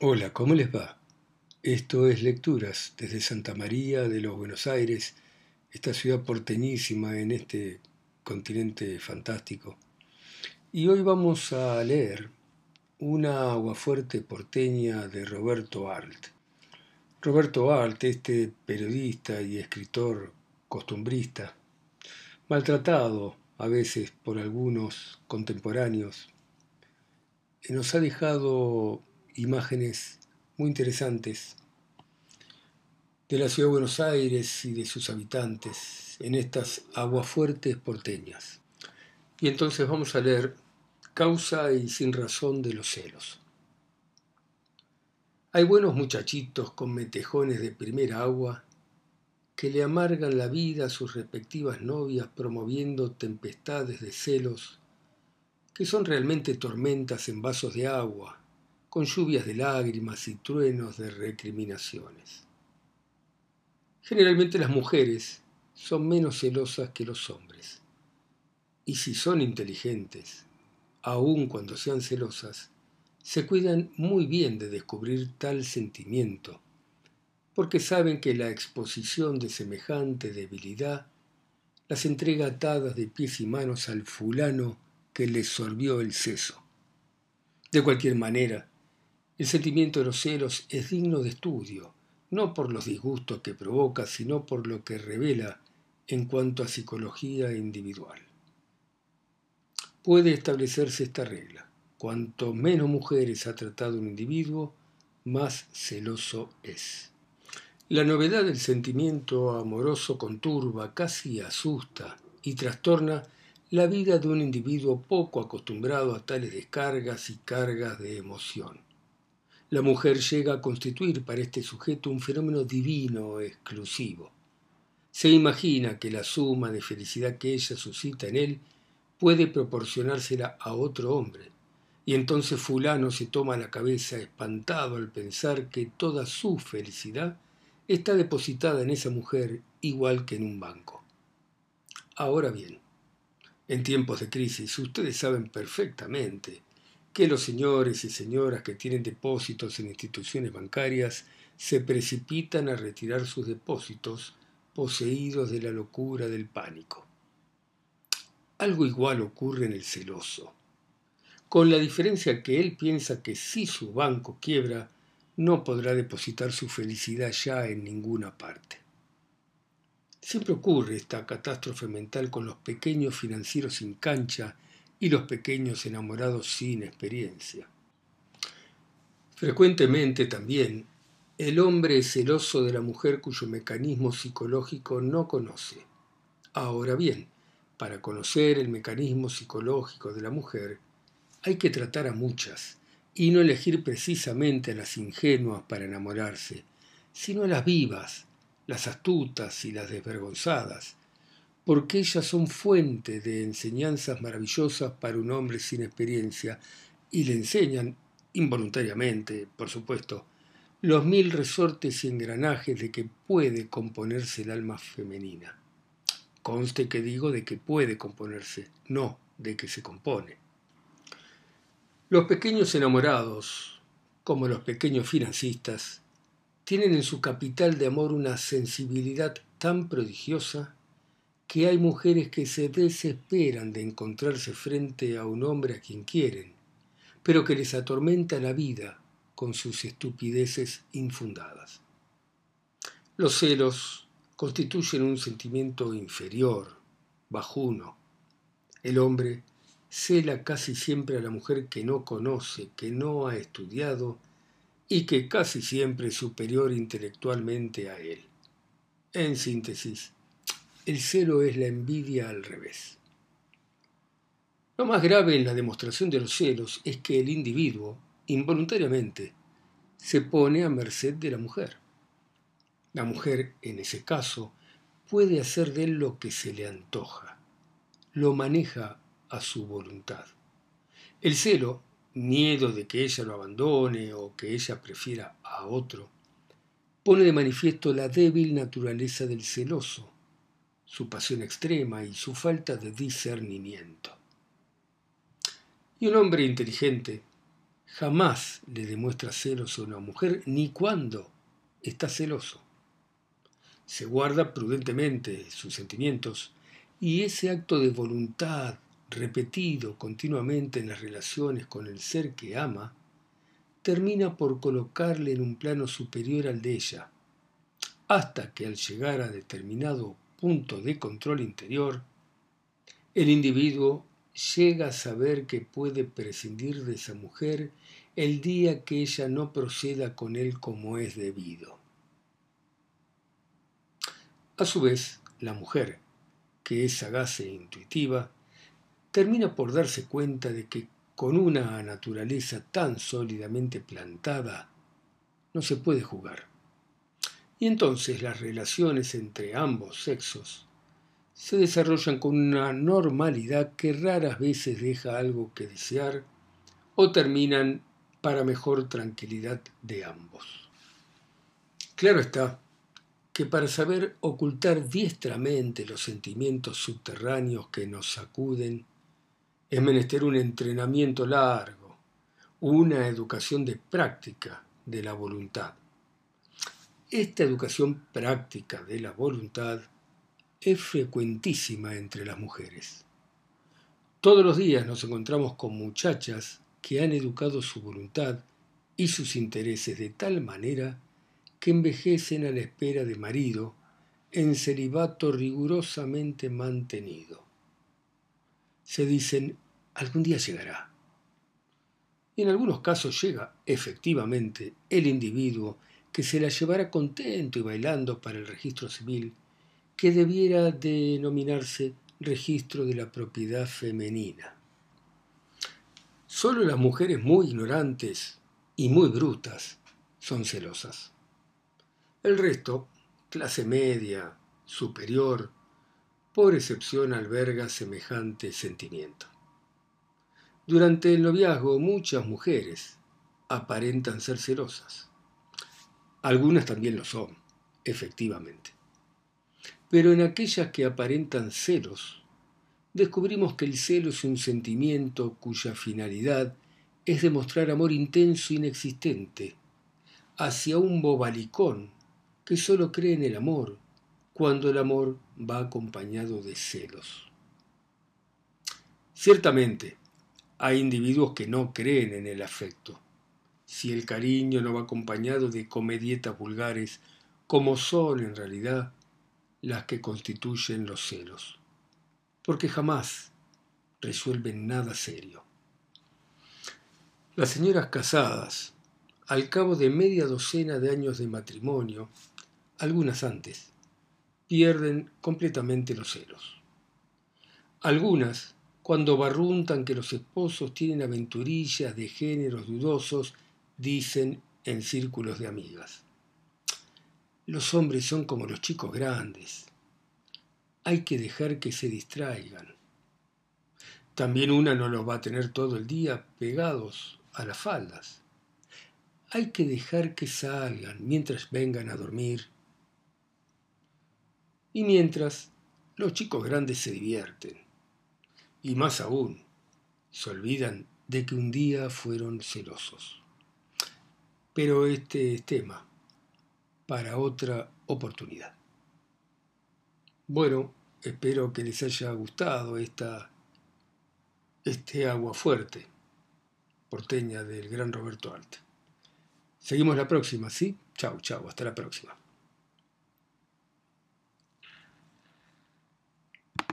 Hola, ¿cómo les va? Esto es Lecturas desde Santa María de los Buenos Aires, esta ciudad porteñísima en este continente fantástico. Y hoy vamos a leer una aguafuerte porteña de Roberto Arlt. Roberto Arlt, este periodista y escritor costumbrista, maltratado a veces por algunos contemporáneos, nos ha dejado imágenes muy interesantes de la ciudad de Buenos Aires y de sus habitantes en estas aguafuertes porteñas. Y entonces vamos a leer Causa y sin razón de los celos. Hay buenos muchachitos con metejones de primera agua que le amargan la vida a sus respectivas novias promoviendo tempestades de celos que son realmente tormentas en vasos de agua, con lluvias de lágrimas y truenos de recriminaciones. Generalmente las mujeres son menos celosas que los hombres, y si son inteligentes, aun cuando sean celosas, se cuidan muy bien de descubrir tal sentimiento, porque saben que la exposición de semejante debilidad las entrega atadas de pies y manos al fulano que les sorbió el seso. De cualquier manera, el sentimiento de los celos es digno de estudio, no por los disgustos que provoca, sino por lo que revela en cuanto a psicología individual. Puede establecerse esta regla. Cuanto menos mujeres ha tratado un individuo, más celoso es. La novedad del sentimiento amoroso conturba, casi asusta y trastorna la vida de un individuo poco acostumbrado a tales descargas y cargas de emoción la mujer llega a constituir para este sujeto un fenómeno divino exclusivo. Se imagina que la suma de felicidad que ella suscita en él puede proporcionársela a otro hombre, y entonces fulano se toma la cabeza espantado al pensar que toda su felicidad está depositada en esa mujer igual que en un banco. Ahora bien, en tiempos de crisis ustedes saben perfectamente que los señores y señoras que tienen depósitos en instituciones bancarias se precipitan a retirar sus depósitos poseídos de la locura del pánico. Algo igual ocurre en el celoso, con la diferencia que él piensa que si su banco quiebra, no podrá depositar su felicidad ya en ninguna parte. Siempre ocurre esta catástrofe mental con los pequeños financieros sin cancha y los pequeños enamorados sin experiencia. Frecuentemente también el hombre es celoso de la mujer cuyo mecanismo psicológico no conoce. Ahora bien, para conocer el mecanismo psicológico de la mujer, hay que tratar a muchas y no elegir precisamente a las ingenuas para enamorarse, sino a las vivas, las astutas y las desvergonzadas, porque ellas son fuente de enseñanzas maravillosas para un hombre sin experiencia y le enseñan, involuntariamente, por supuesto, los mil resortes y engranajes de que puede componerse el alma femenina. Conste que digo de que puede componerse, no de que se compone. Los pequeños enamorados, como los pequeños financistas, tienen en su capital de amor una sensibilidad tan prodigiosa que hay mujeres que se desesperan de encontrarse frente a un hombre a quien quieren, pero que les atormenta la vida con sus estupideces infundadas. Los celos constituyen un sentimiento inferior, bajuno. El hombre cela casi siempre a la mujer que no conoce, que no ha estudiado y que casi siempre es superior intelectualmente a él. En síntesis, el celo es la envidia al revés. Lo más grave en la demostración de los celos es que el individuo, involuntariamente, se pone a merced de la mujer. La mujer, en ese caso, puede hacer de él lo que se le antoja, lo maneja a su voluntad. El celo, miedo de que ella lo abandone o que ella prefiera a otro, pone de manifiesto la débil naturaleza del celoso, su pasión extrema y su falta de discernimiento. Y un hombre inteligente jamás le demuestra celos a una mujer ni cuando está celoso. Se guarda prudentemente sus sentimientos y ese acto de voluntad repetido continuamente en las relaciones con el ser que ama, termina por colocarle en un plano superior al de ella, hasta que al llegar a determinado punto de control interior, el individuo llega a saber que puede prescindir de esa mujer el día que ella no proceda con él como es debido. A su vez, la mujer, que es sagaz e intuitiva, termina por darse cuenta de que con una naturaleza tan sólidamente plantada no se puede jugar. Y entonces las relaciones entre ambos sexos se desarrollan con una normalidad que raras veces deja algo que desear o terminan para mejor tranquilidad de ambos. Claro está que para saber ocultar diestramente los sentimientos subterráneos que nos sacuden, es menester un entrenamiento largo, una educación de práctica de la voluntad. Esta educación práctica de la voluntad es frecuentísima entre las mujeres. Todos los días nos encontramos con muchachas que han educado su voluntad y sus intereses de tal manera que envejecen a la espera de marido en celibato rigurosamente mantenido se dicen, algún día llegará. Y en algunos casos llega, efectivamente, el individuo que se la llevará contento y bailando para el registro civil, que debiera denominarse registro de la propiedad femenina. Solo las mujeres muy ignorantes y muy brutas son celosas. El resto, clase media, superior, por excepción alberga semejante sentimiento. Durante el noviazgo muchas mujeres aparentan ser celosas. Algunas también lo son, efectivamente. Pero en aquellas que aparentan celos, descubrimos que el celo es un sentimiento cuya finalidad es demostrar amor intenso e inexistente hacia un bobalicón que solo cree en el amor cuando el amor va acompañado de celos. Ciertamente, hay individuos que no creen en el afecto. Si el cariño no va acompañado de comedietas vulgares, como son en realidad las que constituyen los celos, porque jamás resuelven nada serio. Las señoras casadas, al cabo de media docena de años de matrimonio, algunas antes, pierden completamente los celos. Algunas, cuando barruntan que los esposos tienen aventurillas de géneros dudosos, dicen en círculos de amigas. Los hombres son como los chicos grandes. Hay que dejar que se distraigan. También una no los va a tener todo el día pegados a las faldas. Hay que dejar que salgan mientras vengan a dormir y mientras los chicos grandes se divierten. Y más aún, se olvidan de que un día fueron celosos. Pero este es tema para otra oportunidad. Bueno, espero que les haya gustado esta, este agua fuerte porteña del gran Roberto Alte. Seguimos la próxima, ¿sí? Chau, chau, hasta la próxima.